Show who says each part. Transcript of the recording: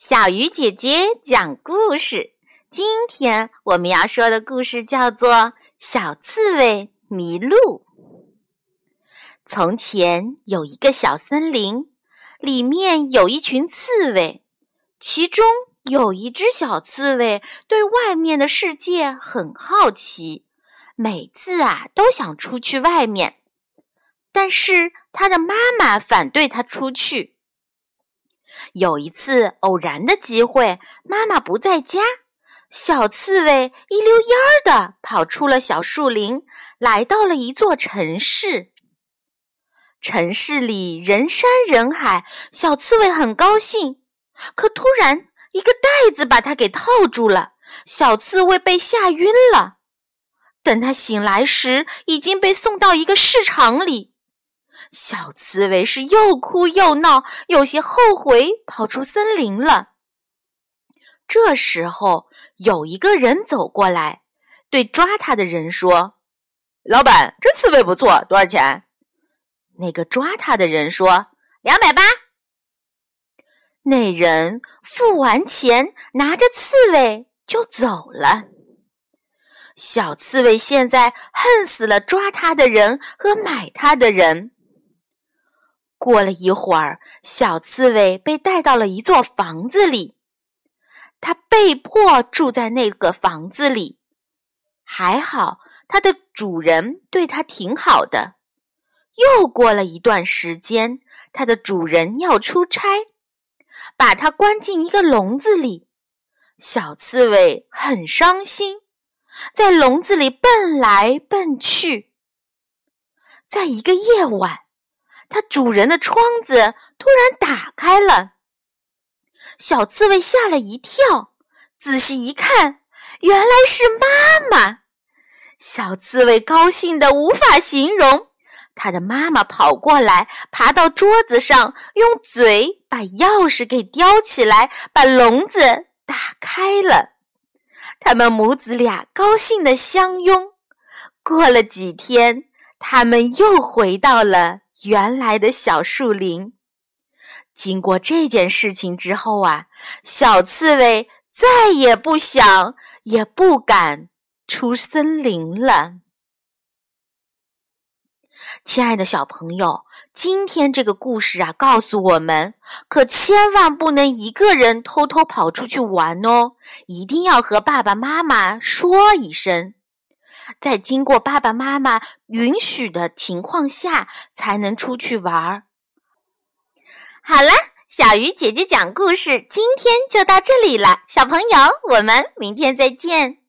Speaker 1: 小鱼姐姐讲故事。今天我们要说的故事叫做《小刺猬迷路》。从前有一个小森林，里面有一群刺猬，其中有一只小刺猬对外面的世界很好奇，每次啊都想出去外面，但是它的妈妈反对它出去。有一次偶然的机会，妈妈不在家，小刺猬一溜烟儿的跑出了小树林，来到了一座城市。城市里人山人海，小刺猬很高兴，可突然一个袋子把它给套住了，小刺猬被吓晕了。等他醒来时，已经被送到一个市场里。小刺猬是又哭又闹，有些后悔跑出森林了。这时候，有一个人走过来，对抓他的人说：“
Speaker 2: 老板，这刺猬不错，多少钱？”
Speaker 1: 那个抓他的人说：“两百八。”那人付完钱，拿着刺猬就走了。小刺猬现在恨死了抓他的人和买他的人。过了一会儿，小刺猬被带到了一座房子里，它被迫住在那个房子里。还好，它的主人对它挺好的。又过了一段时间，它的主人要出差，把它关进一个笼子里。小刺猬很伤心，在笼子里蹦来蹦去。在一个夜晚。它主人的窗子突然打开了，小刺猬吓了一跳，仔细一看，原来是妈妈。小刺猬高兴的无法形容，它的妈妈跑过来，爬到桌子上，用嘴把钥匙给叼起来，把笼子打开了。他们母子俩高兴的相拥。过了几天，他们又回到了。原来的小树林，经过这件事情之后啊，小刺猬再也不想也不敢出森林了。亲爱的小朋友，今天这个故事啊，告诉我们，可千万不能一个人偷偷跑出去玩哦，一定要和爸爸妈妈说一声。在经过爸爸妈妈允许的情况下，才能出去玩儿。好了，小鱼姐姐讲故事，今天就到这里了。小朋友，我们明天再见。